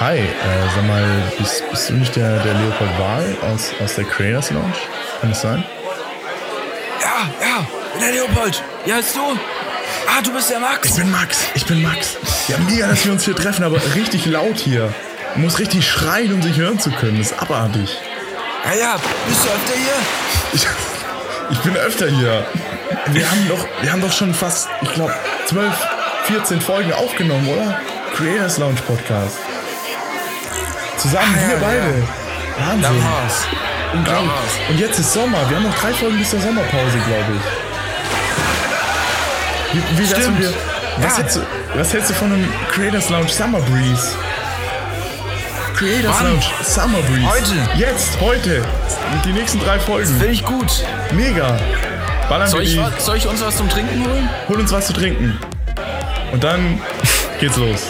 Hi, äh, sag mal, bist, bist, du nicht der, der Leopold Wahl aus, aus der Creators Lounge? Kann das sein? Ja, ja, der Leopold. Ja, bist du? Ah, du bist der Max. Ich bin Max, ich bin Max. Ja, mega, dass wir uns hier treffen, aber richtig laut hier. Du musst richtig schreien, um sich hören zu können. Das ist abartig. Ja, ja, bist du öfter hier? Ich, ich bin öfter hier. Wir haben doch, wir haben doch schon fast, ich glaube, 12, 14 Folgen aufgenommen, oder? Creators Lounge Podcast. Zusammen, wir beide. Wahnsinn. war's. Unglaublich. Und jetzt ist Sommer. Wir haben noch drei Folgen bis zur Sommerpause, glaube ich. Wie, wie Stimmt. wir, was, Ja. hältst du, was hältst du von einem Creators Lounge Summer Breeze? Creators Wann? Lounge Summer Breeze. Heute. Jetzt, heute. Die nächsten drei Folgen. Finde ich gut. Mega. Ballern Soll ich, soll ich uns was zum Trinken holen? Hol uns was zu trinken. Und dann geht's los.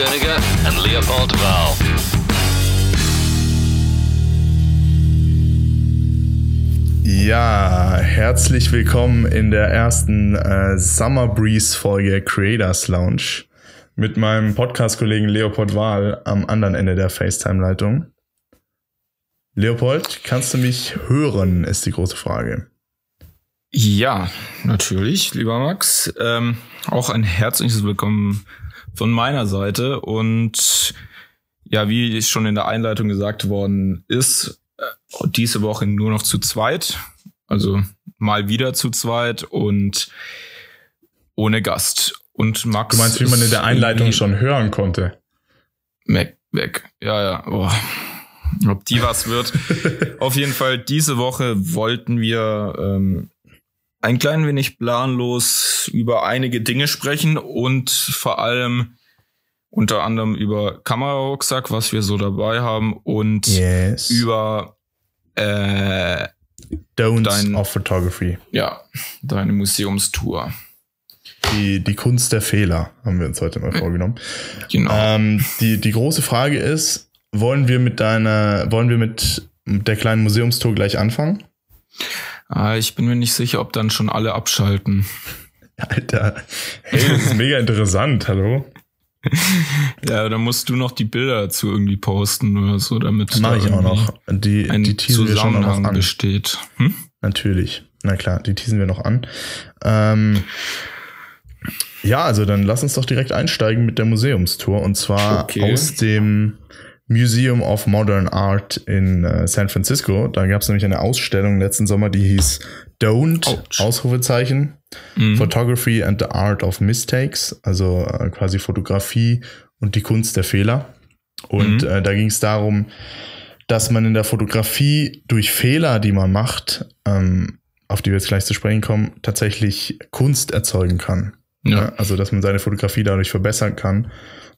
Gerniger and Leopold Wahl. Ja, herzlich willkommen in der ersten äh, Summer Breeze Folge Creators Lounge mit meinem Podcast-Kollegen Leopold Wahl am anderen Ende der FaceTime-Leitung. Leopold, kannst du mich hören, ist die große Frage. Ja, natürlich, lieber Max. Ähm, auch ein herzliches Willkommen von meiner Seite. Und ja, wie schon in der Einleitung gesagt worden ist, äh, diese Woche nur noch zu zweit. Also mal wieder zu zweit und ohne Gast. Und Max. Du meinst, wie man in der Einleitung schon hören konnte? Weg, weg. Ja, ja. Boah. Ob die was wird. Auf jeden Fall, diese Woche wollten wir ähm, ein klein wenig planlos über einige Dinge sprechen und vor allem unter anderem über Kamerarucksack, was wir so dabei haben und Yes. über äh, Don'ts dein- of Photography. ja, deine Museumstour. Die, die Kunst der Fehler haben wir uns heute mal vorgenommen. Genau. Ähm, die, die große Frage ist, wollen wir mit deiner, wollen wir mit der kleinen Museumstour gleich anfangen? ah, ich bin mir nicht sicher, ob dann schon alle abschalten. Alter, hey, das ist mega interessant, hallo? Ja, dann musst du noch die Bilder dazu irgendwie posten oder so, damit Mache da ich auch noch. Die, die teasen wir schon noch an. besteht. Hm? Natürlich. Na klar, die teasen wir noch an. Ähm, ja, also dann lass uns doch direkt einsteigen mit der Museumstour und zwar Okay. aus dem Museum of Modern Art in äh, San Francisco. Da gab es nämlich eine Ausstellung letzten Sommer, die hieß Don't, Ouch. Ausrufezeichen, Mhm. Photography and the Art of Mistakes, also äh, quasi Fotografie und die Kunst der Fehler. Und Mhm. äh, da ging es darum, dass man in der Fotografie durch Fehler, die man macht, ähm, auf die wir jetzt gleich zu sprechen kommen, tatsächlich Kunst erzeugen kann. Ja. Also, dass man seine Fotografie dadurch verbessern kann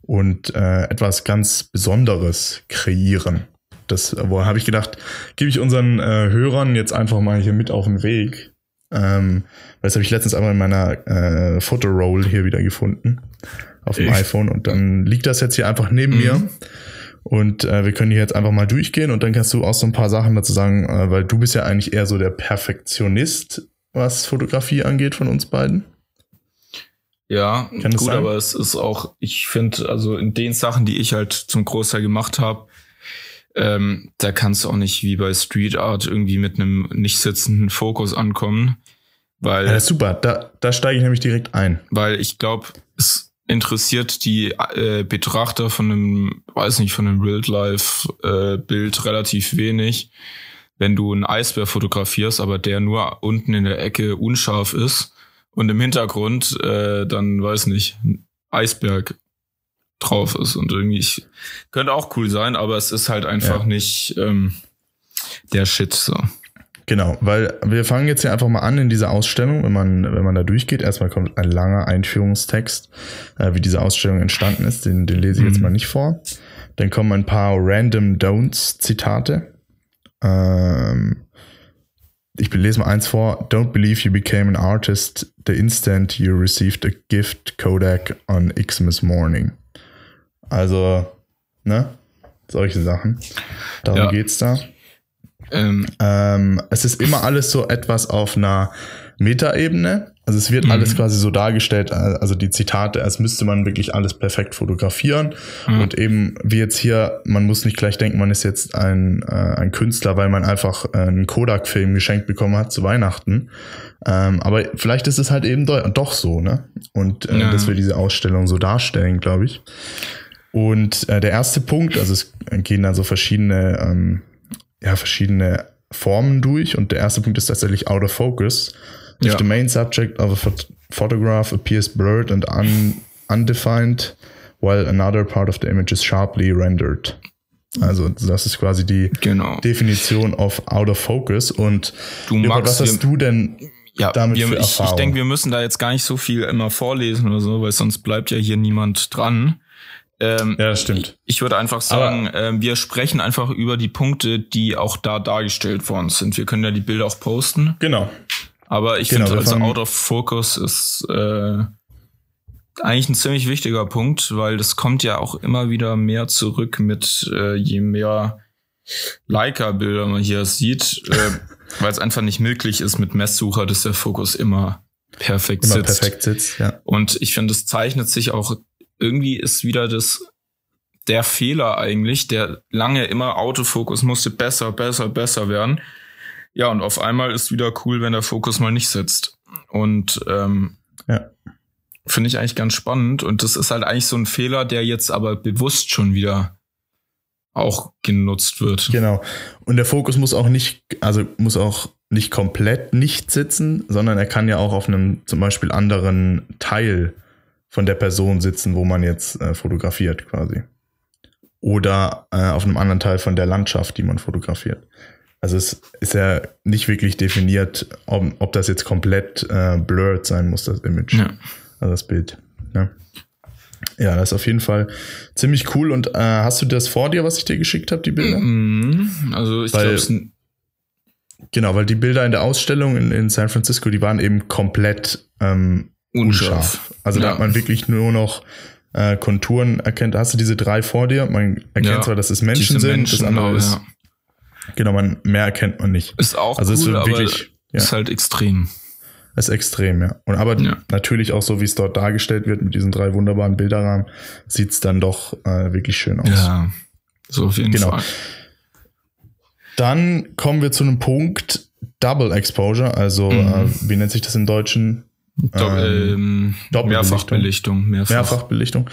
und äh, etwas ganz Besonderes kreieren. Das wo habe ich gedacht, gebe ich unseren äh, Hörern jetzt einfach mal hier mit auf den Weg. Ähm, weil das habe ich letztens einmal in meiner äh, Fotoroll hier wieder gefunden auf dem Echt? iPhone und dann liegt das jetzt hier einfach neben Mhm. mir. Und äh, wir können hier jetzt einfach mal durchgehen und dann kannst du auch so ein paar Sachen dazu sagen, äh, weil du bist ja eigentlich eher so der Perfektionist, was Fotografie angeht von uns beiden. Ja, Kann gut, aber es ist auch, ich finde, also in den Sachen, die ich halt zum Großteil gemacht habe, ähm, da kannst du auch nicht wie bei Street Art irgendwie mit einem nicht sitzenden Fokus ankommen, weil Ja, super, da, da steige ich nämlich direkt ein. weil ich glaube, es interessiert die äh, Betrachter von einem, weiß nicht, von einem Wildlife-Bild relativ wenig, wenn du einen Eisbär fotografierst, aber der nur unten in der Ecke unscharf ist und im Hintergrund äh, dann, weiß nicht, ein Eisberg drauf ist und irgendwie ich, könnte auch cool sein, aber es ist halt einfach Ja. nicht ähm, der Shit so. Genau, weil wir fangen jetzt hier einfach mal an in dieser Ausstellung, wenn man, wenn man da durchgeht. Erstmal kommt ein langer Einführungstext, äh, wie diese Ausstellung entstanden ist. Den, den lese ich jetzt Mhm. mal nicht vor. Dann kommen ein paar random Don'ts Zitate. Ähm, ich lese mal eins vor. Don't believe you became an artist the instant you received a gift Kodak on Xmas morning. Also, ne? solche Sachen. Darum Ja. geht's da. Ähm, Ähm, es ist immer alles so etwas auf einer Metaebene. Also es wird Mhm. alles quasi so dargestellt, äh, also die Zitate, als müsste man wirklich alles perfekt fotografieren. Mhm. Und eben wie jetzt hier, man muss nicht gleich denken, man ist jetzt ein, äh, ein Künstler, weil man einfach äh, einen Kodak-Film geschenkt bekommen hat zu Weihnachten. Ähm, aber vielleicht ist es halt eben do doch so, ne? Und äh, Ja. dass wir diese Ausstellung so darstellen, glaube ich. Und äh, der erste Punkt, also es gehen dann so verschiedene, ähm, ja, verschiedene Formen durch. Und der erste Punkt ist tatsächlich out of focus. If Ja. the main subject of a phot photograph appears blurred and un undefined, while another part of the image is sharply rendered. Also das ist quasi die genau. Definition of out of focus. Und Du magst was hast du denn ja, damit wir, für ich, ich denke, wir müssen da jetzt gar nicht so viel immer vorlesen oder so, weil sonst bleibt ja hier niemand dran. Ähm, Ja, das stimmt. Ich würde einfach sagen, ähm, wir sprechen einfach über die Punkte, die auch da dargestellt worden sind. Wir können ja die Bilder auch posten, Genau. Aber ich Genau, finde, also Out of Focus ist äh, eigentlich ein ziemlich wichtiger Punkt, weil das kommt ja auch immer wieder mehr zurück mit äh, je mehr Leica-Bilder man hier sieht, äh, weil es einfach nicht möglich ist mit Messsucher, dass der Fokus immer perfekt Immer sitzt. perfekt sitzt, ja. Und ich finde, es zeichnet sich auch, irgendwie ist wieder das, der Fehler eigentlich, der lange immer Autofokus musste besser, besser, besser werden. Ja, und auf einmal ist wieder cool, wenn der Fokus mal nicht sitzt. Und ähm, Ja. finde ich eigentlich ganz spannend. Und das ist halt eigentlich so ein Fehler, der jetzt aber bewusst schon wieder auch genutzt wird. Genau. Und der Fokus muss auch nicht, also muss auch nicht komplett nicht sitzen, sondern er kann ja auch auf einem zum Beispiel anderen Teil von der Person sitzen, wo man jetzt äh, fotografiert quasi. Oder äh, auf einem anderen Teil von der Landschaft, die man fotografiert. Also es ist ja nicht wirklich definiert, ob, ob das jetzt komplett äh, blurred sein muss, das Image. Ja. Also das Bild. Ja. ja, das ist auf jeden Fall ziemlich cool. Und äh, hast du das vor dir, was ich dir geschickt habe, die Bilder? Mhm. Also ich glaube, Genau, weil die Bilder in der Ausstellung in, in San Francisco, die waren eben komplett ähm, unscharf. Also da Ja. hat man wirklich nur noch äh, Konturen erkennt. Hast du diese drei vor dir? Man erkennt Ja, zwar, dass es Menschen sind, Menschen, das andere ist. Genau, man, mehr erkennt man nicht. Ist auch Also es cool, aber wirklich- ja. ist halt extrem. Ist extrem, ja. Und aber Ja. natürlich auch so, wie es dort dargestellt wird, mit diesen drei wunderbaren Bilderrahmen, sieht's dann doch äh, wirklich schön aus. Ja, so auf jeden Genau. Fall. Dann kommen wir zu einem Punkt Double Exposure, also Mhm. äh, wie nennt sich das im Deutschen? Dopp ähm, Doppelbelichtung. Mehrfachbelichtung. Mehrfach. Mehrfachbelichtung.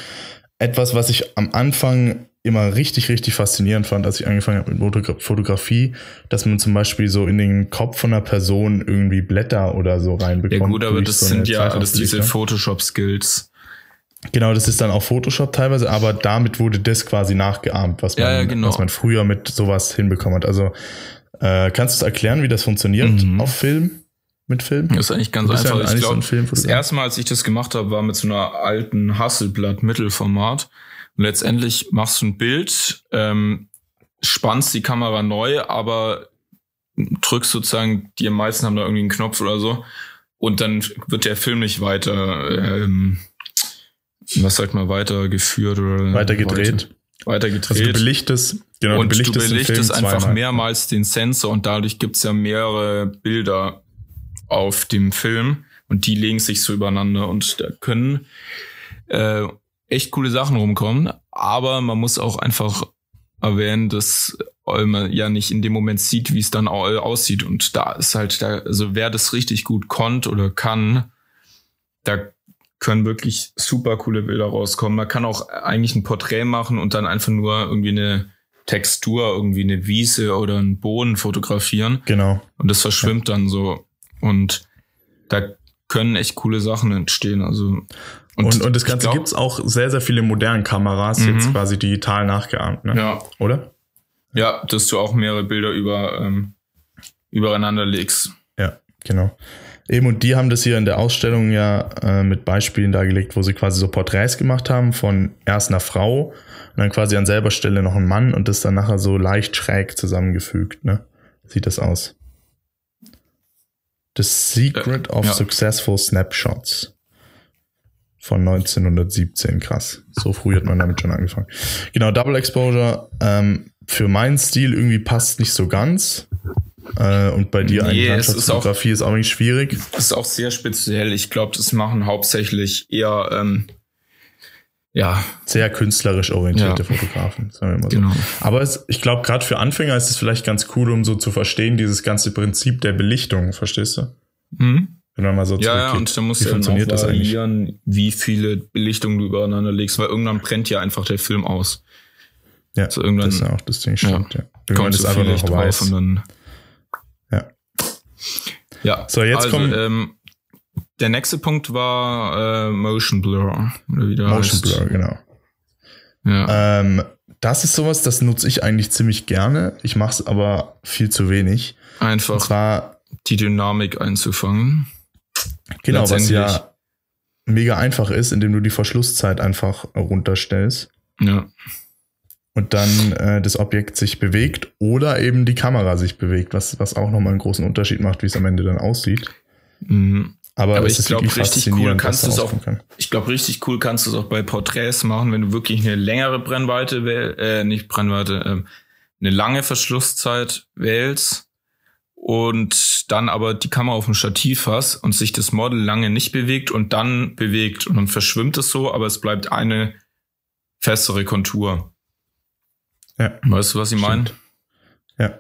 Etwas, was ich am Anfang immer richtig, richtig faszinierend fand, als ich angefangen habe mit Fotogra- Fotografie, dass man zum Beispiel so in den Kopf von einer Person irgendwie Blätter oder so Ja reinbekommt. gut, aber das so sind ja alles diese Zweifachbelichtung. Photoshop-Skills. Genau, das ist dann auch Photoshop teilweise, aber damit wurde das quasi nachgeahmt, was man, Ja, ja, genau. was man früher mit sowas hinbekommen hat. Also äh, kannst du es erklären, wie das funktioniert Mhm. auf Film? Mit Film? Das ist eigentlich ganz bist ja einfach. ich so glaube, Filmfotograf. das erste Mal, als ich das gemacht habe, war mit so einer alten Hasselblatt Mittelformat. Und letztendlich machst du ein Bild, ähm, spannst die Kamera neu, aber drückst sozusagen, die meisten haben da irgendwie einen Knopf oder so. Und dann wird der Film nicht weiter, ähm, was sagt man, weitergeführt oder Weiter gedreht. Weiter, weiter Also du belichtest, genau, und du belichtest, den belichtest Film einfach zweimal. mehrmals den Sensor und dadurch gibt's ja mehrere Bilder auf dem Film und die legen sich so übereinander und da können äh, echt coole Sachen rumkommen, aber man muss auch einfach erwähnen, dass man ja nicht in dem Moment sieht, wie es dann au- aussieht und da ist halt da, also wer das richtig gut konnt oder kann, da können wirklich super coole Bilder rauskommen. Man kann auch eigentlich ein Porträt machen und dann einfach nur irgendwie eine Textur, irgendwie eine Wiese oder einen Boden fotografieren Genau. und das verschwimmt dann so und da können echt coole Sachen entstehen. Also Und, und, das ich Ganze glaub- gibt's auch sehr, sehr viele modernen Kameras, Mhm. jetzt quasi digital nachgeahmt, ne? Ja, Oder? ja, dass du auch mehrere Bilder über ähm, übereinander legst. Ja, genau. Eben, und die haben das hier in der Ausstellung ja äh, mit Beispielen dargelegt, wo sie quasi so Porträts gemacht haben von erst einer Frau und dann quasi an selber Stelle noch ein Mann und das dann nachher so leicht schräg zusammengefügt, ne? Sieht das aus. The Secret Äh, of ja. Successful Snapshots. Von 1917. Krass. So früh hat man damit schon angefangen. Genau, Double Exposure. Ähm, für meinen Stil irgendwie passt nicht so ganz. Äh, und bei dir Nee, eigentlich es ist Landschaftsfotografie ist auch nicht schwierig. Das ist auch sehr speziell. Ich glaube, das machen hauptsächlich eher, ähm, ja, Sehr künstlerisch orientierte Ja. Fotografen, sagen wir mal so. genau. Aber es, ich glaube, gerade für Anfänger ist es vielleicht ganz cool, um so zu verstehen, dieses ganze Prinzip der Belichtung, verstehst du? Hm? Wenn man mal so Ja, ja, und da musst du ja dann auch funktioniert das variieren, wie viele Belichtungen du übereinander legst, weil irgendwann brennt ja einfach der Film aus. Ja, Also irgendwann das ist auch das Ding, stimmt. Ja. Irgendwann Kommt ist einfach noch weiß. und dann. Ja. Ja. So, jetzt also, kommen- ähm, der nächste Punkt war äh, Motion Blur. Oder wie Motion heißt. Blur, genau. Ja. Ähm, das ist sowas, das nutze ich eigentlich ziemlich gerne. Ich mache es aber viel zu wenig. Einfach zwar, die Dynamik einzufangen. Genau, was ja mega einfach ist, indem du die Verschlusszeit einfach runterstellst Ja. und dann äh, das Objekt sich bewegt oder eben die Kamera sich bewegt, was, was auch nochmal einen großen Unterschied macht, wie es am Ende dann aussieht. Mhm. Aber, Aber es ich ist glaub, wirklich richtig cool kannst da du's auch- kann. Ich glaube, richtig cool kannst du es auch bei Porträts machen, wenn du wirklich eine längere Brennweite wähl äh, nicht Brennweite, ähm, eine lange Verschlusszeit wählst und dann aber die Kamera auf dem Stativ hast und sich das Model lange nicht bewegt und dann bewegt und dann verschwimmt es so, aber es bleibt eine festere Kontur. Ja, Weißt du, was ich meine? Ja.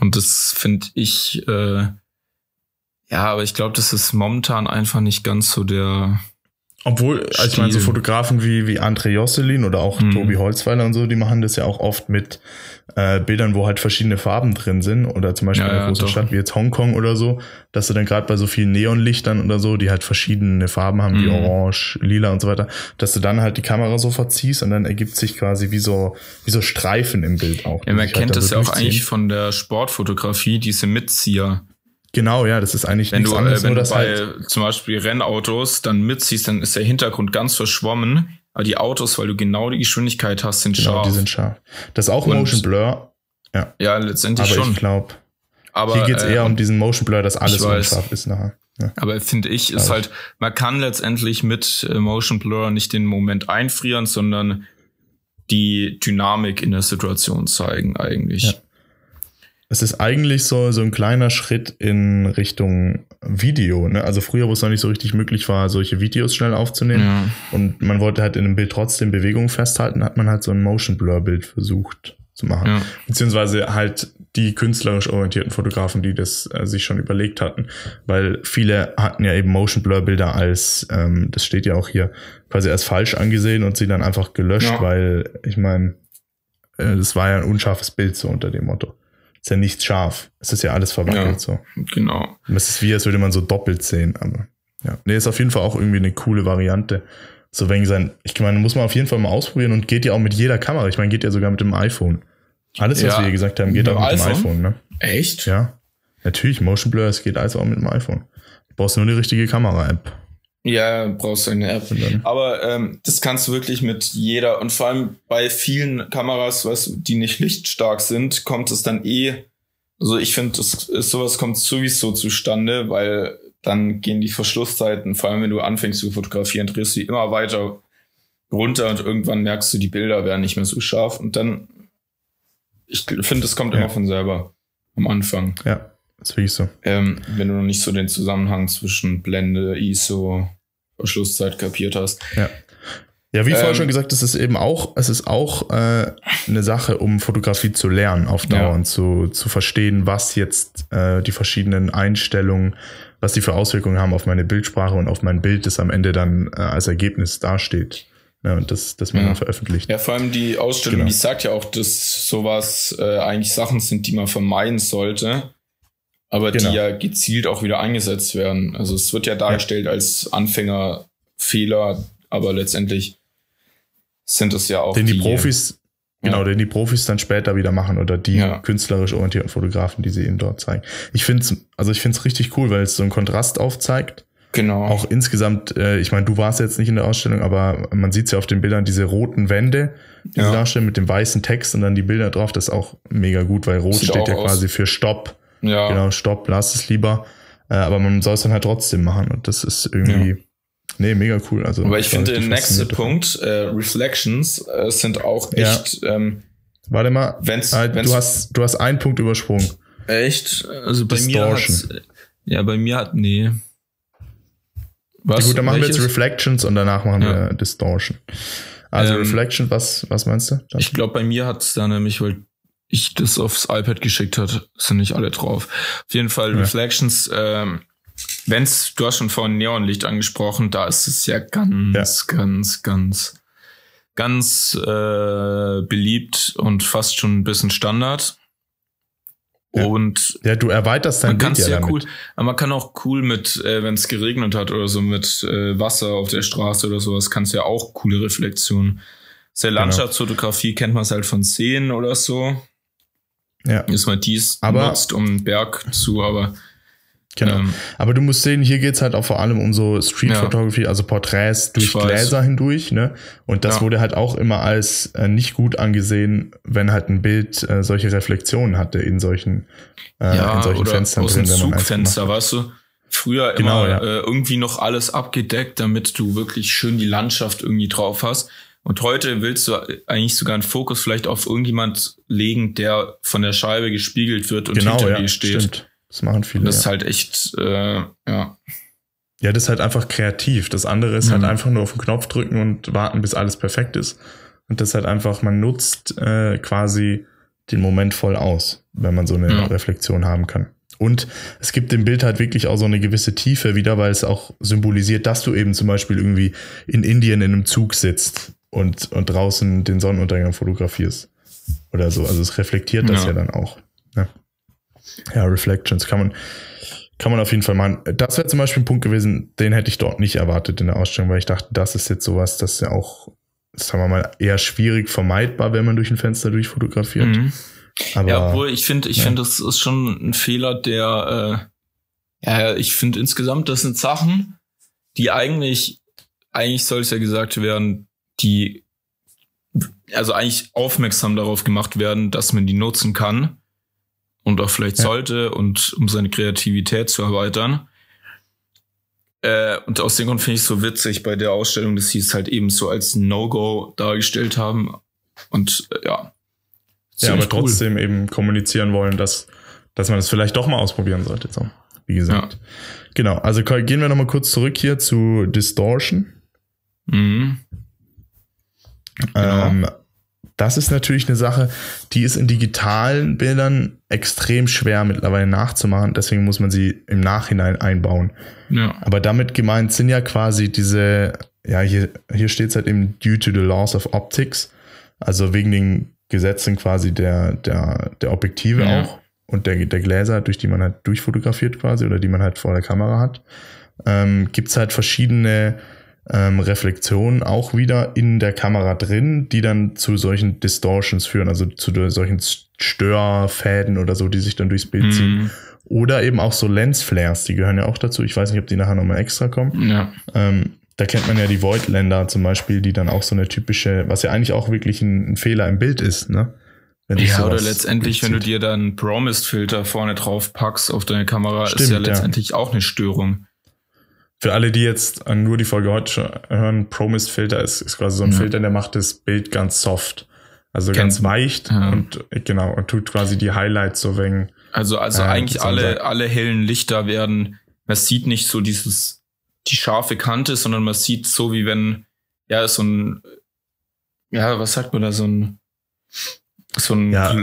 Und das finde ich, äh, ja, aber ich glaube, das ist momentan einfach nicht ganz so der. Obwohl, also ich meine, so. Fotografen wie, wie André Josselin oder auch Mhm. Tobi Holzweiler und so, die machen das ja auch oft mit äh, Bildern, wo halt verschiedene Farben drin sind. Oder zum Beispiel Ja, in einer ja, großen doch. Stadt wie jetzt Hongkong oder so, dass du dann gerade bei so vielen Neonlichtern oder so, die halt verschiedene Farben haben, wie Mhm. Orange, Lila und so weiter, dass du dann halt die Kamera so verziehst und dann ergibt sich quasi wie so, wie so Streifen im Bild auch. Ja, man halt kennt dann das ja auch eigentlich von der Sportfotografie, diese Mitzieher. Genau, ja, das ist eigentlich Wenn nichts du, anderes, äh, wenn nur du bei halt, zum Beispiel Rennautos dann mitziehst, dann ist der Hintergrund ganz verschwommen, aber die Autos, weil du genau die Geschwindigkeit hast, sind genau, scharf. die sind scharf. Das ist auch Und- Motion Blur, ja, letztendlich aber schon. ich glaube, aber Hier geht's äh, eher um diesen Motion Blur, dass alles unscharf ist nachher. Ja. Aber finde ich, ist Glaub halt, man kann letztendlich mit äh, Motion Blur nicht den Moment einfrieren, sondern die Dynamik in der Situation zeigen eigentlich. Ja. Es ist eigentlich so, so ein kleiner Schritt in Richtung Video. Ne? Also früher, wo es noch nicht so richtig möglich war, solche Videos schnell aufzunehmen Ja. und man wollte halt in einem Bild trotzdem Bewegung festhalten, hat man halt so ein Motion Blur Bild versucht zu machen. Ja. Beziehungsweise halt die künstlerisch orientierten Fotografen, die das äh, sich schon überlegt hatten. Weil viele hatten ja eben Motion Blur Bilder als, ähm, das steht ja auch hier, quasi als falsch angesehen und sie dann einfach gelöscht, Ja. weil ich meine, äh, das war ja ein unscharfes Bild so unter dem Motto. Ist ja nicht scharf. Es ist ja alles verwackelt Ja. so. Genau. Und Es ist wie, als würde man so doppelt sehen, aber ja. Nee, ist auf jeden Fall auch irgendwie eine coole Variante. So wegen sein, ich meine, muss man auf jeden Fall mal ausprobieren und geht ja auch mit jeder Kamera. Ich meine, geht ja sogar mit dem iPhone. Alles, was Ja. wir hier gesagt haben, geht auch mit dem dem iPhone? iPhone, ne? Echt? Ja. Natürlich, Motion Blur, es geht alles auch mit dem iPhone. Du brauchst nur die richtige Kamera-App. Ja, brauchst du eine App. Aber ähm, das kannst du wirklich mit jeder und vor allem bei vielen Kameras, weißt du, die nicht lichtstark sind, kommt es dann eh. Also ich finde, das ist, sowas kommt sowieso zustande, weil dann gehen die Verschlusszeiten, vor allem wenn du anfängst zu fotografieren, drehst du die immer weiter runter und irgendwann merkst du, die Bilder werden nicht mehr so scharf und dann, ich finde, das kommt Ja. immer von selber am Anfang. Ja, ist wirklich so. Ähm, wenn du noch nicht so den Zusammenhang zwischen Blende, ISO, Verschlusszeit kapiert hast. Ja. Ja, wie vorher Ähm, schon gesagt, es ist eben auch, es ist auch äh, eine Sache, um Fotografie zu lernen auf Dauer Ja. und zu, zu verstehen, was jetzt äh, die verschiedenen Einstellungen, was die für Auswirkungen haben auf meine Bildsprache und auf mein Bild, das am Ende dann äh, als Ergebnis dasteht. Ja, und das, das man Ja. dann veröffentlicht. Ja, vor allem die Ausstellung, Genau. die sagt ja auch, dass sowas äh, eigentlich Sachen sind, die man vermeiden sollte, aber Genau. die ja gezielt auch wieder eingesetzt werden. Also es wird ja dargestellt als Anfängerfehler, aber letztendlich sind es ja auch den die, Profis, genau, Ja. den die Profis dann später wieder machen oder die Ja. künstlerisch orientierten Fotografen, die sie ihnen dort zeigen. Ich finde es, also ich finde es richtig cool, weil es so einen Kontrast aufzeigt. Genau. Auch insgesamt, äh, ich meine, du warst jetzt nicht in der Ausstellung, aber man sieht ja auf den Bildern diese roten Wände, die Ja. sie darstellen mit dem weißen Text und dann die Bilder drauf. Das ist auch mega gut, weil rot Sieht steht ja aus. quasi für Stopp. Ja. Genau, Stopp, lass es lieber. Äh, aber man soll es dann halt trotzdem machen und das ist irgendwie, Nee, mega cool. Also, Aber ich das finde, der richtig nächste faszinierend davon. Punkt, äh, Reflections, äh, sind auch Ja. echt, ähm, Warte mal, wenn's, äh, wenn's du, hast, du hast einen Punkt übersprungen. echt, also bei mir Distortion. hat's, ja, bei mir hat, nee. Was? Gut, dann machen wir Welches? jetzt Reflections und danach machen Ja. wir Distortion. Also Ähm, Reflection, was, was meinst du? Ich glaube, bei mir hat's da nämlich, weil ich das aufs iPad geschickt hat, sind nicht alle drauf. Auf jeden Fall Ja. Reflections, ähm, wenn's, du hast schon vorhin Neonlicht angesprochen, da ist es ja ganz, ganz, ganz, ganz äh, beliebt und fast schon ein bisschen Standard. Ja. Und ja, du erweiterst dein man Bild ja ja damit. cool, aber man kann auch cool mit, äh, wenn es geregnet hat oder so, mit äh, Wasser auf der Straße oder sowas, kannst ja auch coole Reflexionen. Sehr Genau. Landschaftsfotografie kennt man es halt von Seen oder so. Ja, Ist man dies Aber- nutzt, um einen Berg zu, aber genau. ähm, Aber du musst sehen, hier geht's halt auch vor allem um so Street Ja. Photography, also Porträts durch. Gläser hindurch, ne? Und das Ja. wurde halt auch immer als äh, nicht gut angesehen, wenn halt ein Bild äh, solche Reflexionen hatte in solchen, äh, ja, in solchen oder Fenstern aus drin, dem Zugfenster, weißt du? Früher Genau, immer ja. äh, irgendwie noch alles abgedeckt, damit du wirklich schön die Landschaft irgendwie drauf hast. Und heute willst du eigentlich sogar einen Fokus vielleicht auf irgendjemand legen, der von der Scheibe gespiegelt wird und Genau, hinter ja, dir steht. stimmt. Das machen viele. Und das ja. ist halt echt, äh, ja. Ja, das ist halt einfach kreativ. Das andere ist halt Mhm. einfach nur auf den Knopf drücken und warten, bis alles perfekt ist. Und das ist halt einfach, man nutzt äh, quasi den Moment voll aus, wenn man so eine Ja. Reflexion haben kann. Und es gibt dem Bild halt wirklich auch so eine gewisse Tiefe wieder, weil es auch symbolisiert, dass du eben zum Beispiel irgendwie in Indien in einem Zug sitzt und, und draußen den Sonnenuntergang fotografierst. Oder so. Also es reflektiert das ja, Ja. dann auch. Ja. ja, Reflections kann man, kann man auf jeden Fall machen. Das wäre zum Beispiel ein Punkt gewesen, den hätte ich dort nicht erwartet in der Ausstellung, weil ich dachte, das ist jetzt sowas, das ist ja auch, sagen wir mal, eher schwierig vermeidbar, wenn man durch ein Fenster durchfotografiert. Mhm. Aber ja, obwohl ich finde, ich ja. finde, das ist schon ein Fehler, der, äh, ja, ich finde insgesamt, das sind Sachen, die eigentlich, eigentlich soll es ja gesagt werden, die, also eigentlich aufmerksam darauf gemacht werden, dass man die nutzen kann und auch vielleicht Ja. sollte und um seine Kreativität zu erweitern. Äh, und aus dem Grund finde ich es so witzig bei der Ausstellung, dass sie es halt eben so als No-Go dargestellt haben. Und äh, ja. ja, aber cool. trotzdem eben kommunizieren wollen, dass, dass man es vielleicht doch mal ausprobieren sollte. So, wie gesagt. Genau, also gehen wir nochmal kurz zurück hier zu Distortion. Mhm. Genau. Ähm, das ist natürlich eine Sache, die ist in digitalen Bildern extrem schwer mittlerweile nachzumachen. Deswegen muss man sie im Nachhinein einbauen. Ja. Aber damit gemeint sind ja quasi diese, ja, hier, hier steht es halt eben due to the laws of optics. Also wegen den Gesetzen quasi der, der, der Objektive Ja. auch und der, der Gläser, durch die man halt durchfotografiert quasi oder die man halt vor der Kamera hat. Ähm, Gibt es halt verschiedene ähm, Reflexionen auch wieder in der Kamera drin, die dann zu solchen Distortions führen, also zu solchen Störfäden oder so, die sich dann durchs Bild ziehen. Mhm. Oder eben auch so Lensflares, die gehören ja auch dazu. Ich weiß nicht, ob die nachher nochmal extra kommen. Ja. Ähm, da kennt man ja die Voidländer zum Beispiel, die dann auch so eine typische, was ja eigentlich auch wirklich ein, ein Fehler im Bild ist, ne? Ja, oder letztendlich, wenn du dir dann Promised-Filter vorne drauf packst auf deine Kamera, ist Stimmt, ja ja. letztendlich auch eine Störung. Für alle, die jetzt nur die Folge heute hören, Promist Filter ist, ist quasi so ein Ja. Filter, der macht das Bild ganz soft. Also Kennt- ganz weicht Ja. und äh, genau, und tut quasi die Highlights so wegen. Also, also Ja, eigentlich alle, alle hellen Lichter werden, man sieht nicht so dieses, die scharfe Kante, sondern man sieht so wie wenn, ja, so ein, ja, was sagt man da, so ein, so ein, Ja.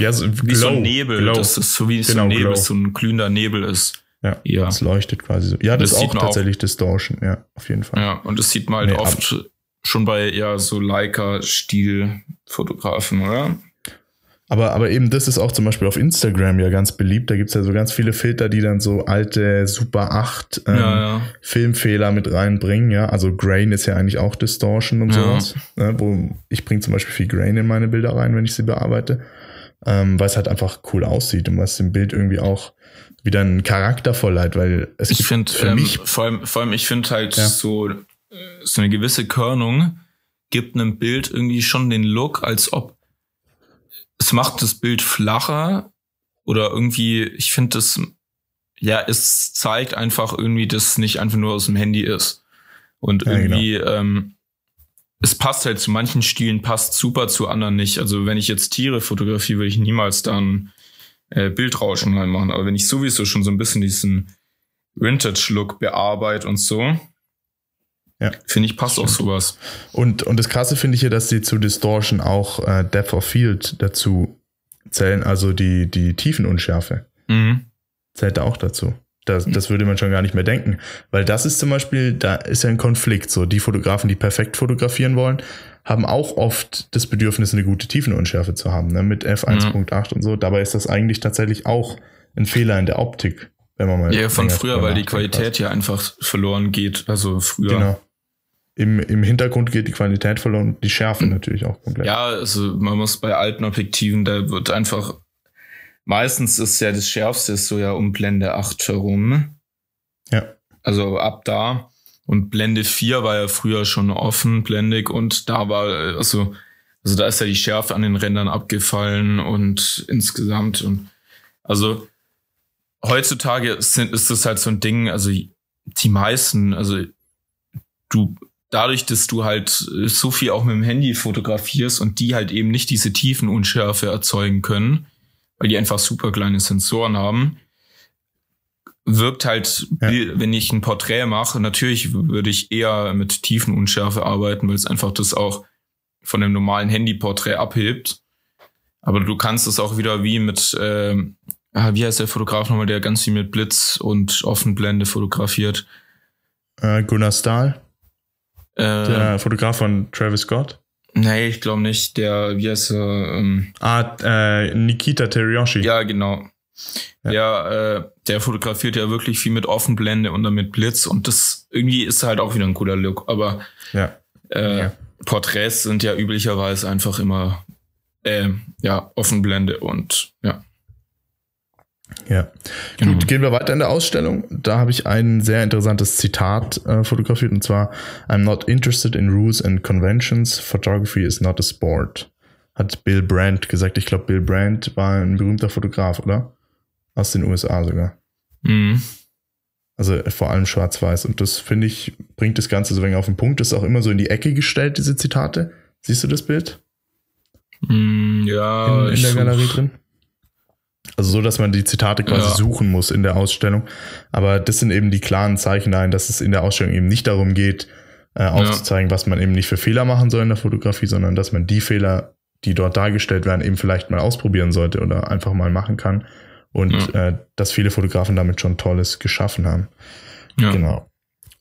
Ja, so wie so Glow, ein Nebel, Glow. das ist so wie so Genau, ein Nebel, Glow. so ein glühender Nebel ist. Ja, Ja. das leuchtet quasi so. Ja, das, Das ist auch man auch. tatsächlich Distortion, ja, auf jeden Fall. Ja, und das sieht man halt Nee, oft schon bei ja so Leica-Stil-Fotografen, oder? Aber, aber eben das ist auch zum Beispiel auf Instagram ja ganz beliebt. Da gibt's ja so ganz viele Filter, die dann so alte Super 8 ähm, ja, ja. Filmfehler mit reinbringen. Ja, also Grain ist ja eigentlich auch Distortion und Ja. sowas. Ne? Wo ich bringe zum Beispiel viel Grain in meine Bilder rein, wenn ich sie bearbeite, ähm, weil es halt einfach cool aussieht und was dem Bild irgendwie auch wieder einen Charakter verleiht, weil es Ich finde, für ähm, mich vor allem, vor allem, ich finde halt Ja. so, äh, so eine gewisse Körnung gibt einem Bild irgendwie schon den Look, als ob es macht das Bild flacher oder irgendwie, ich finde das, ja, es zeigt einfach irgendwie, dass es nicht einfach nur aus dem Handy ist. Und Ja, irgendwie, ähm, es passt halt zu manchen Stilen, passt super zu anderen nicht. Also wenn ich jetzt Tiere fotografiere, würde ich niemals dann äh, Bildrauschen reinmachen. Aber wenn ich sowieso schon so ein bisschen diesen Vintage-Look bearbeite und so, Ja. finde ich, passt auch sowas. Und, und das Krasse finde ich hier, dass sie zu Distortion auch äh, Depth of Field dazu zählen, also die, die Tiefenunschärfe Mhm. zählt da auch dazu. Das, das würde man schon gar nicht mehr denken. Weil das ist zum Beispiel, da ist ja ein Konflikt. So, die Fotografen, die perfekt fotografieren wollen, haben auch oft das Bedürfnis, eine gute Tiefenunschärfe zu haben, ne? mit F1.8 und so. Dabei ist das eigentlich tatsächlich auch ein Fehler in der Optik, wenn man mal. Ja, von früher, weil die. Qualität ja einfach verloren geht. Also früher. Genau. Im, Im Hintergrund geht die Qualität verloren und die Schärfe natürlich auch komplett. Ja, also man muss bei alten Objektiven, da wird einfach, meistens ist ja das Schärfste ist so ja um Blende 8 herum. Ja. Also ab da. Und Blende 4 war ja früher schon offen, blendig und da war, also, also da ist ja die Schärfe an den Rändern abgefallen und insgesamt und also heutzutage sind, ist das halt so ein Ding, also die meisten, also du, dadurch, dass du halt so viel auch mit dem Handy fotografierst und die halt eben nicht diese Tiefenunschärfe erzeugen können, weil die einfach super kleine Sensoren haben, wirkt halt, Ja. wenn ich ein Porträt mache, natürlich würde ich eher mit Tiefenunschärfe arbeiten, weil es einfach das auch von einem normalen Handyporträt abhebt. Aber du kannst es auch wieder wie mit, ah, wie heißt der Fotograf nochmal, der ganz viel mit Blitz und Offenblende fotografiert? Äh, Gunnar Stahl, Äh, der Fotograf von Travis Scott. Nee, ich glaube nicht. Der, wie heißt er? Ähm, Ah, äh, Nikita Teryoshi. ja, genau. Der, äh, der fotografiert ja wirklich viel mit Offenblende und dann mit Blitz und das irgendwie ist halt auch wieder ein cooler Look. Aber ja. äh, Ja. Porträts sind ja üblicherweise einfach immer äh, ja Offenblende und ja. Ja. Genau. Gut, gehen wir weiter in der Ausstellung. Da habe ich ein sehr interessantes Zitat äh, fotografiert und zwar: I'm not interested in rules and conventions. Photography is not a sport. Hat Bill Brandt gesagt. Ich glaube, Bill Brandt war ein berühmter Fotograf, oder? Aus den USA sogar. Mhm. Also äh, vor allem schwarz-weiß. Und das finde ich, bringt das Ganze so ein wenig auf den Punkt. Das ist auch immer so in die Ecke gestellt, diese Zitate. Siehst du das Bild? Mm, ja, in, in der Galerie drin. Also so, dass man die Zitate quasi Ja. suchen muss in der Ausstellung. Aber das sind eben die klaren Zeichen dahin, dass es in der Ausstellung eben nicht darum geht, äh, aufzuzeigen, was man eben nicht für Fehler machen soll in der Fotografie, sondern dass man die Fehler, die dort dargestellt werden, eben vielleicht mal ausprobieren sollte oder einfach mal machen kann. Und äh, dass viele Fotografen damit schon Tolles geschaffen haben. Ja. Genau.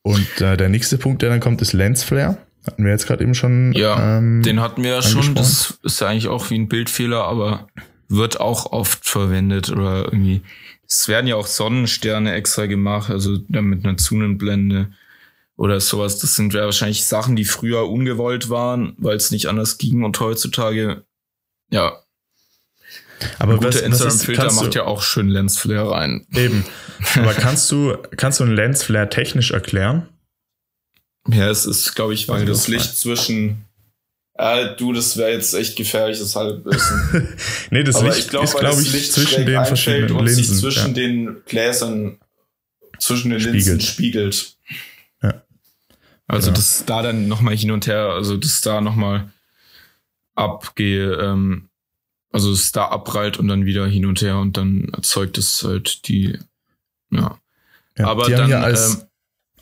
Und äh, der nächste Punkt, der dann kommt, ist Lensflare. Hatten wir jetzt gerade eben schon. Ja, ähm, Den hatten wir ja schon. Das ist ja eigentlich auch wie ein Bildfehler, aber wird auch oft verwendet oder irgendwie. Es werden ja auch Sonnensterne extra gemacht, also dann mit einer Zunenblende oder sowas. Das sind ja wahrscheinlich Sachen, die früher ungewollt waren, weil es nicht anders ging und heutzutage, ja, aber ein guter Instagram-Filter macht ja auch schön Lensflare rein. Eben. Aber kannst du, kannst du einen Lensflare technisch erklären? Ja, es ist, glaube ich, weil Also das das Licht zwischen. Äh, du, das wäre jetzt echt gefährliches Halbwissen. nee, das Aber Licht ich glaube, ist, glaube ich, zwischen den verschiedenen und Linsen. sich zwischen ja. den Gläsern, zwischen den Spiegelt. Linsen spiegelt. Ja. Also Genau. das da dann nochmal hin und her, also das da nochmal abgehe, ähm, also es da abprallt und dann wieder hin und her und dann erzeugt es halt die, ja. ja. aber die haben dann, hier als, ähm,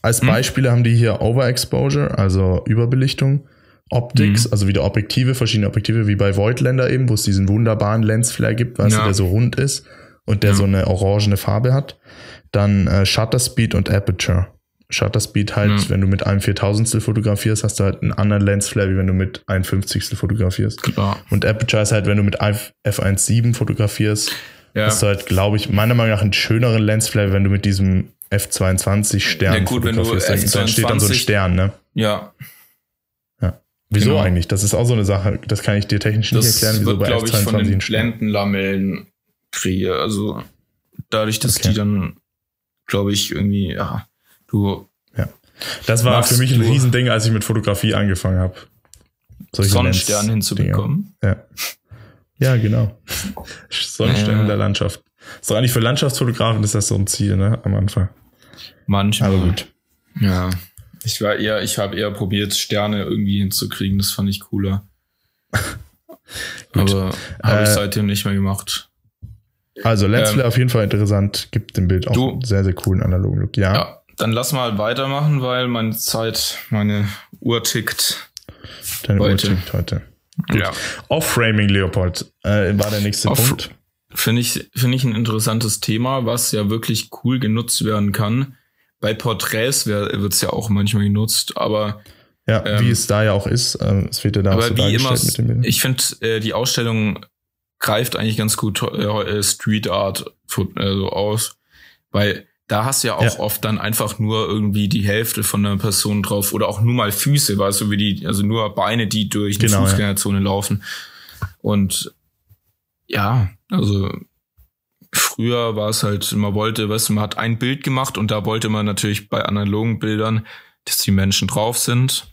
als hm? Beispiele haben die hier Overexposure, also Überbelichtung, Optics, Mhm. also wieder Objektive, verschiedene Objektive, wie bei Voigtländer eben, wo es diesen wunderbaren Lensflare gibt, weißt Ja. du, der so rund ist und der Ja. so eine orangene Farbe hat. Dann äh, Shutter Speed und Aperture. Shutter Speed halt, Ja. wenn du mit einem Viertausendstel fotografierst, hast du halt einen anderen Lensflare, wie wenn du mit ein Fünfzigstel fotografierst. klar. Und Aperture ist halt, wenn du mit F- F1.7 fotografierst, Ja. hast du halt, glaube ich, meiner Meinung nach einen schöneren Lensflare, wenn du mit diesem F22 Stern Ja, gut, wenn du fotografierst. Da- da steht dann so ein F22 Stern, ne? ja, Wieso Genau. eigentlich? Das ist auch so eine Sache, das kann ich dir technisch nicht das erklären, wieso wird, bei glaube ich, von F22 den. Blendenlamellen kriege. Also dadurch, dass Okay. die dann, glaube ich, irgendwie, ja, du Das war für mich ein Riesending, als ich mit Fotografie angefangen habe. Sonnenstern hinzubekommen. Ja. ja, genau. Sonnenstern Ja. in der Landschaft. Ist doch eigentlich für Landschaftsfotografen ist das so ein Ziel, ne? Am Anfang. Manchmal. Aber gut. Ja. Ich war eher, ich habe eher probiert, Sterne irgendwie hinzukriegen. Das fand ich cooler. Aber habe ich Äh, seitdem nicht mehr gemacht. Also Let's Ähm, auf jeden Fall interessant, gibt dem Bild auch du- einen sehr, sehr coolen analogen Look. Ja, Ja, dann lass mal weitermachen, weil meine Zeit, meine Uhr tickt. deine Uhr heute. tickt heute. Ja. Off-Framing Leopold äh, war der nächste Off- Punkt. Finde ich, finde ich ein interessantes Thema, was ja wirklich cool genutzt werden kann. Bei Porträts wird es ja auch manchmal genutzt, aber, Ja, ähm, wie es da ja auch ist. Äh, es wird ja da aber so wie immer, mit dem ich finde, äh, die Ausstellung greift eigentlich ganz gut äh, Street Art äh, so aus, weil da hast du ja auch Ja. oft dann einfach nur irgendwie die Hälfte von einer Person drauf oder auch nur mal Füße, weißt du, wie die, also nur Beine, die durch eine Genau, ja. Fußgängerzone laufen. Und ja, also früher war es halt, man wollte, weißt du, man hat ein Bild gemacht und da wollte man natürlich bei analogen Bildern, dass die Menschen drauf sind.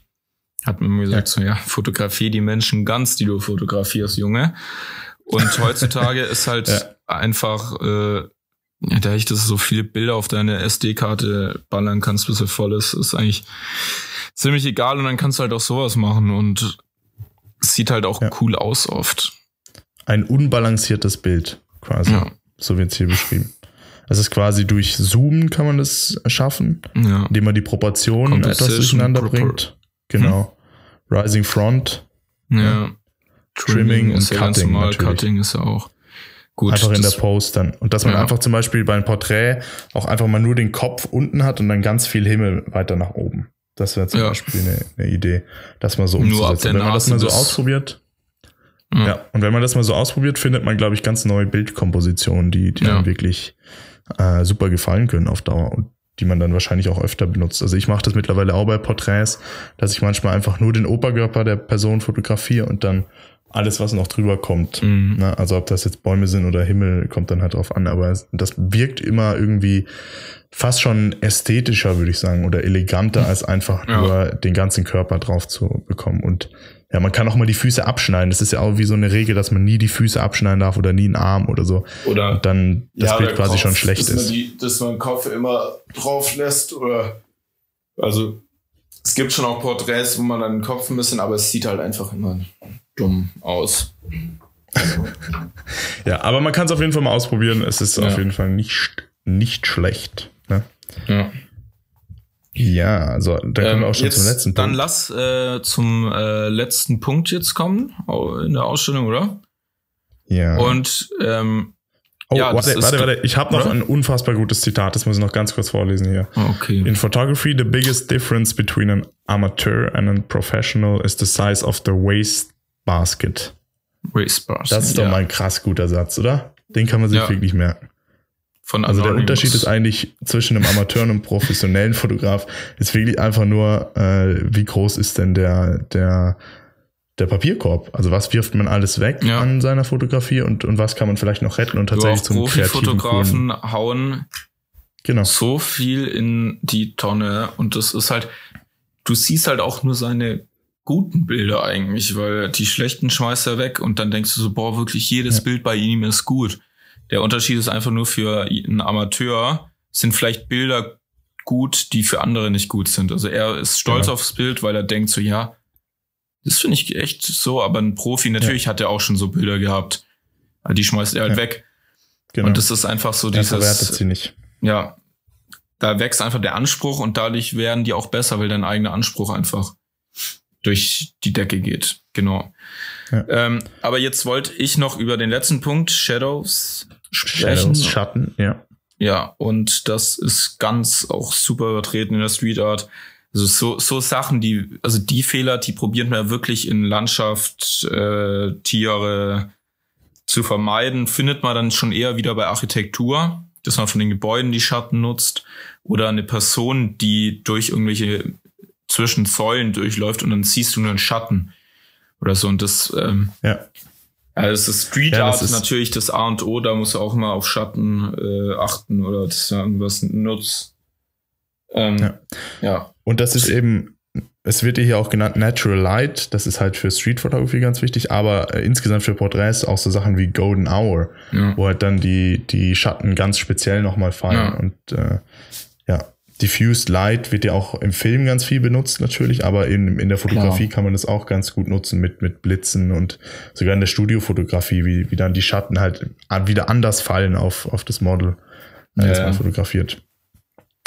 Hat man mir gesagt, Ja. so ja, fotografier die Menschen ganz, die du fotografierst, Junge. Und heutzutage ist halt Ja. einfach, äh, ja, da ich das so viele Bilder auf deine SD-Karte ballern kannst, bis er voll ist, ist eigentlich ziemlich egal und dann kannst du halt auch sowas machen und sieht halt auch Ja. cool aus oft. Ein unbalanciertes Bild, quasi. Ja. So wird es hier beschrieben. Es ist quasi durch Zoomen kann man das schaffen, Ja. indem man die Proportionen etwas durcheinander bringt. Genau. Rising Front, Ja. Trimming und ist ja ganz Cutting normal. natürlich. Cutting ist ja auch gut. einfach in der Pose dann. Und dass man Ja. einfach zum Beispiel beim Porträt auch einfach mal nur den Kopf unten hat und dann ganz viel Himmel weiter nach oben. Das wäre zum Ja. Beispiel eine, eine Idee, dass man so Nur ab umzusetzen. der Und wenn man das mal so ausprobiert, Ja. ja. und wenn man das mal so ausprobiert, findet man, glaube ich, ganz neue Bildkompositionen, die, die Ja. dann wirklich äh, super gefallen können auf Dauer und die man dann wahrscheinlich auch öfter benutzt. Also ich mache das mittlerweile auch bei Porträts, dass ich manchmal einfach nur den Oberkörper der Person fotografiere und dann alles, was noch drüber kommt. Mhm. Ne? Also ob das jetzt Bäume sind oder Himmel, kommt dann halt drauf an. Aber das wirkt immer irgendwie fast schon ästhetischer, würde ich sagen, oder eleganter, als einfach Ja. nur den ganzen Körper drauf zu bekommen. Und ja, man kann auch mal die Füße abschneiden. Das ist ja auch wie so eine Regel, dass man nie die Füße abschneiden darf oder nie einen Arm oder so. Oder Und dann das Ja, Bild quasi Kopf, schon schlecht dass Man ist. die, dass man den Kopf immer drauf lässt oder also es gibt schon auch Porträts, wo man dann den Kopf ein bisschen, aber es sieht halt einfach immer dumm aus. Ja, aber man kann es auf jeden Fall mal ausprobieren. Es ist Ja. auf jeden Fall nicht, nicht schlecht. Ne? Ja. Ja, also da kommen wir auch schon jetzt, zum letzten Dann Punkt. lass äh, zum äh, letzten Punkt jetzt kommen in der Ausstellung, oder? Ja. Und ähm, Oh, Ja, warte, warte, warte. Ich habe noch ein unfassbar gutes Zitat, das muss ich noch ganz kurz vorlesen hier. okay. In photography, the biggest difference between an amateur and a professional is the size of the waste basket. Race Bars. Das ist doch ja. mal ein krass guter Satz, oder? Den kann man sich Ja. wirklich merken. Von Also der. Unterschied ist eigentlich zwischen einem Amateur und einem professionellen Fotograf ist wirklich einfach nur, äh, wie groß ist denn der, der, der Papierkorb? Also was wirft man alles weg Ja. an seiner Fotografie und, und was kann man vielleicht noch retten und tatsächlich zum Profifotografen hauen Genau. so viel in die Tonne und das ist halt, du siehst halt auch nur seine guten Bilder eigentlich, weil die schlechten schmeißt er weg und dann denkst du so, boah, wirklich jedes Ja. Bild bei ihm ist gut. Der Unterschied ist einfach nur für einen Amateur sind vielleicht Bilder gut, die für andere nicht gut sind. Also er ist stolz Genau. aufs Bild, weil er denkt so, ja, das finde ich echt so, aber ein Profi, natürlich hat er auch schon so Bilder gehabt. Die schmeißt er halt Ja. weg. genau. Und das ist einfach so er verwertet dieses, sie nicht. ja, da wächst einfach der Anspruch und dadurch werden die auch besser, weil dein eigener Anspruch einfach durch die Decke geht. Genau. Ja. Ähm, aber jetzt wollte ich noch über den letzten Punkt, Shadows, sprechen. Shadows, Schatten, ja. Ja, und das ist ganz auch super übertreten in der Street Art. Also so, so Sachen, die, also die Fehler, die probiert man ja wirklich in Landschaft, äh, Tiere zu vermeiden, findet man dann schon eher wieder bei Architektur, dass man von den Gebäuden die Schatten nutzt oder eine Person, die durch irgendwelche zwischen Säulen durchläuft und dann siehst du nur einen Schatten oder so. Und das, ähm, Ja. also das Street Ja, Art ist- natürlich das A und O, da muss du auch mal auf Schatten äh, achten oder dass du irgendwas nutzt. Ähm, Ja. ja. Und das ist eben es wird hier auch genannt Natural Light, das ist halt für Street Photography ganz wichtig, aber äh, insgesamt für Porträts auch so Sachen wie Golden Hour, Ja. wo halt dann die, die Schatten ganz speziell nochmal fallen. Und äh, ja, Diffused Light wird ja auch im Film ganz viel benutzt natürlich, aber in, in der Fotografie kann man das auch ganz gut nutzen mit, mit Blitzen und sogar in der Studiofotografie, wie, wie dann die Schatten halt wieder anders fallen auf, auf das Model, ja. man fotografiert.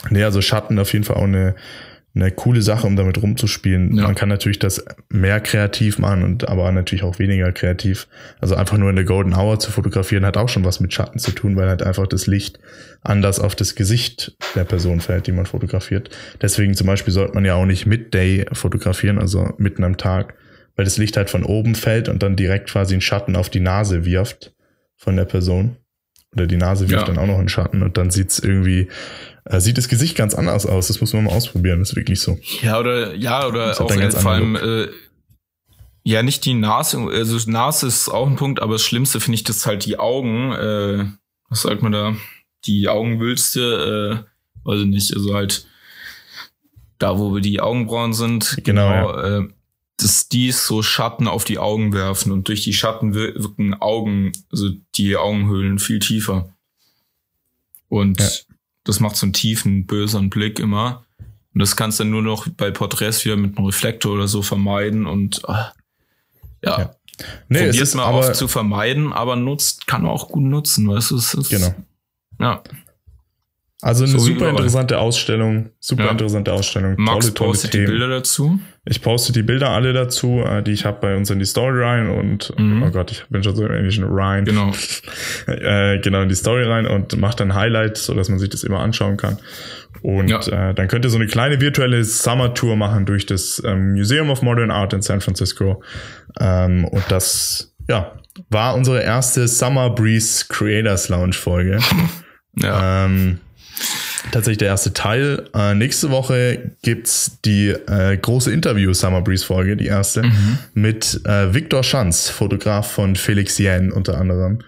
Nee, also Schatten auf jeden Fall auch eine, eine coole Sache, um damit rumzuspielen. Ja. Man kann natürlich das mehr kreativ machen und aber natürlich auch weniger kreativ. Also einfach nur in der Golden Hour zu fotografieren hat auch schon was mit Schatten zu tun, weil halt einfach das Licht anders auf das Gesicht der Person fällt, die man fotografiert. Deswegen zum Beispiel sollte man ja auch nicht Midday fotografieren, also mitten am Tag, weil das Licht halt von oben fällt und dann direkt quasi einen Schatten auf die Nase wirft von der Person. Oder die Nase wirft Ja. dann auch noch einen Schatten und dann sieht's irgendwie, äh, sieht das Gesicht ganz anders aus. Das muss man mal ausprobieren, das ist wirklich so. Ja, oder ja, oder auch äh, vor allem äh, ja nicht die Nase, also Nase ist auch ein Punkt, aber das Schlimmste finde ich, dass halt die Augen, äh, was sagt man da, die Augenwülste, äh, weiß ich nicht, also halt da, wo wir die Augenbrauen sind, Genau, äh, dass die so Schatten auf die Augen werfen und durch die Schatten wir- wirken Augen, also die Augenhöhlen viel tiefer. Und Ja. Das macht so einen tiefen, böseren Blick immer. Und das kannst du dann nur noch bei Porträts wieder mit einem Reflektor oder so vermeiden und ah, ja, Ja. Nee, es probiert ist mal aber, oft zu vermeiden, aber nutzt, kann man auch gut nutzen, weißt du? Es ist, genau. Ja. Also eine So super interessante Ausstellung, super Ja. interessante Ausstellung. Max tolle, tolle postet die Themen. Bilder dazu. Ich poste die Bilder alle dazu, äh, die ich habe bei uns in die Story rein und Mhm. oh Gott, ich bin schon so im Englischen rein. Genau. äh, genau in die Story rein und macht dann Highlights, so dass man sich das immer anschauen kann. Und Ja. äh, dann könnt ihr so eine kleine virtuelle Summer Tour machen durch das ähm, Museum of Modern Art in San Francisco. Ähm, und das, ja, war unsere erste Summer Breeze Creators Lounge Folge. Ja. Ähm, tatsächlich der erste Teil. Äh, nächste Woche gibt's die äh, große Interview Summer Breeze Folge, die erste, mit äh, Viktor Schanz, Fotograf von Felix Yen unter anderem,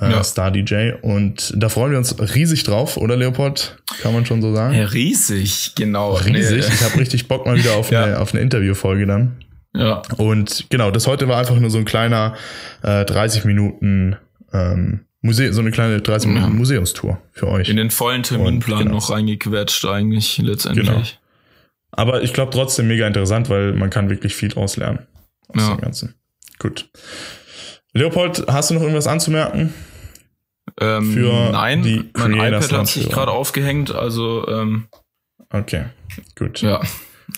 äh, Ja. Star DJ. Und da freuen wir uns riesig drauf, oder Leopold? Kann man schon so sagen? Ja, riesig, genau. Riesig. Nee, Ich habe richtig Bock mal wieder auf Ja. eine, auf eine Interviewfolge dann. ja. Und genau, das heute war einfach nur so ein kleiner äh, 30 Minuten ähm, Muse so eine kleine 30 Minuten Ja. Museumstour für euch. In den vollen Terminplan Und, genau. noch reingequetscht eigentlich letztendlich. Genau. Aber ich glaube trotzdem mega interessant, weil man kann wirklich viel draus lernen aus Ja. dem Ganzen. Gut. Leopold, hast du noch irgendwas anzumerken? Ähm, Für nein, die mein Creators iPad hat sich gerade aufgehängt, also ähm, Okay, gut. ja,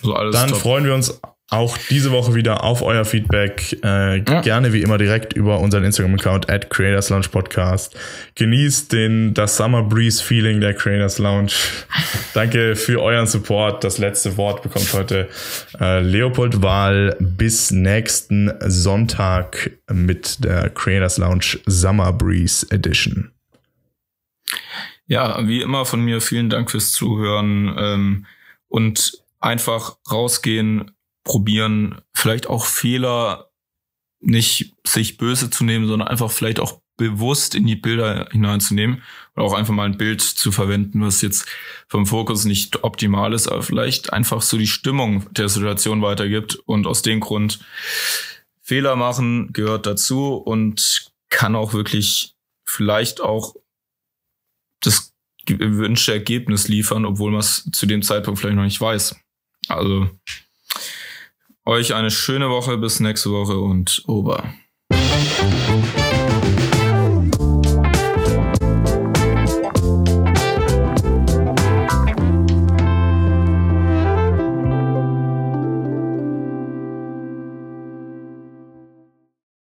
so alles Dann top. freuen wir uns auch diese Woche wieder auf euer Feedback. Äh, Ja. Gerne wie immer direkt über unseren Instagram-Account at Creators Lounge Podcast. Genießt den, das Summer Breeze Feeling der Creators Lounge. Danke für euren Support. Das letzte Wort bekommt heute äh, Leopold Wahl. Bis nächsten Sonntag mit der Creators Lounge Summer Breeze Edition. Ja, wie immer von mir vielen Dank fürs Zuhören ähm, und einfach rausgehen, probieren, vielleicht auch Fehler nicht sich böse zu nehmen, sondern einfach vielleicht auch bewusst in die Bilder hineinzunehmen oder auch einfach mal ein Bild zu verwenden, was jetzt vom Fokus nicht optimal ist, aber vielleicht einfach so die Stimmung der Situation weitergibt und aus dem Grund Fehler machen gehört dazu und kann auch wirklich vielleicht auch das gewünschte Ergebnis liefern, obwohl man es zu dem Zeitpunkt vielleicht noch nicht weiß. Also euch eine schöne Woche bis nächste Woche und Ober.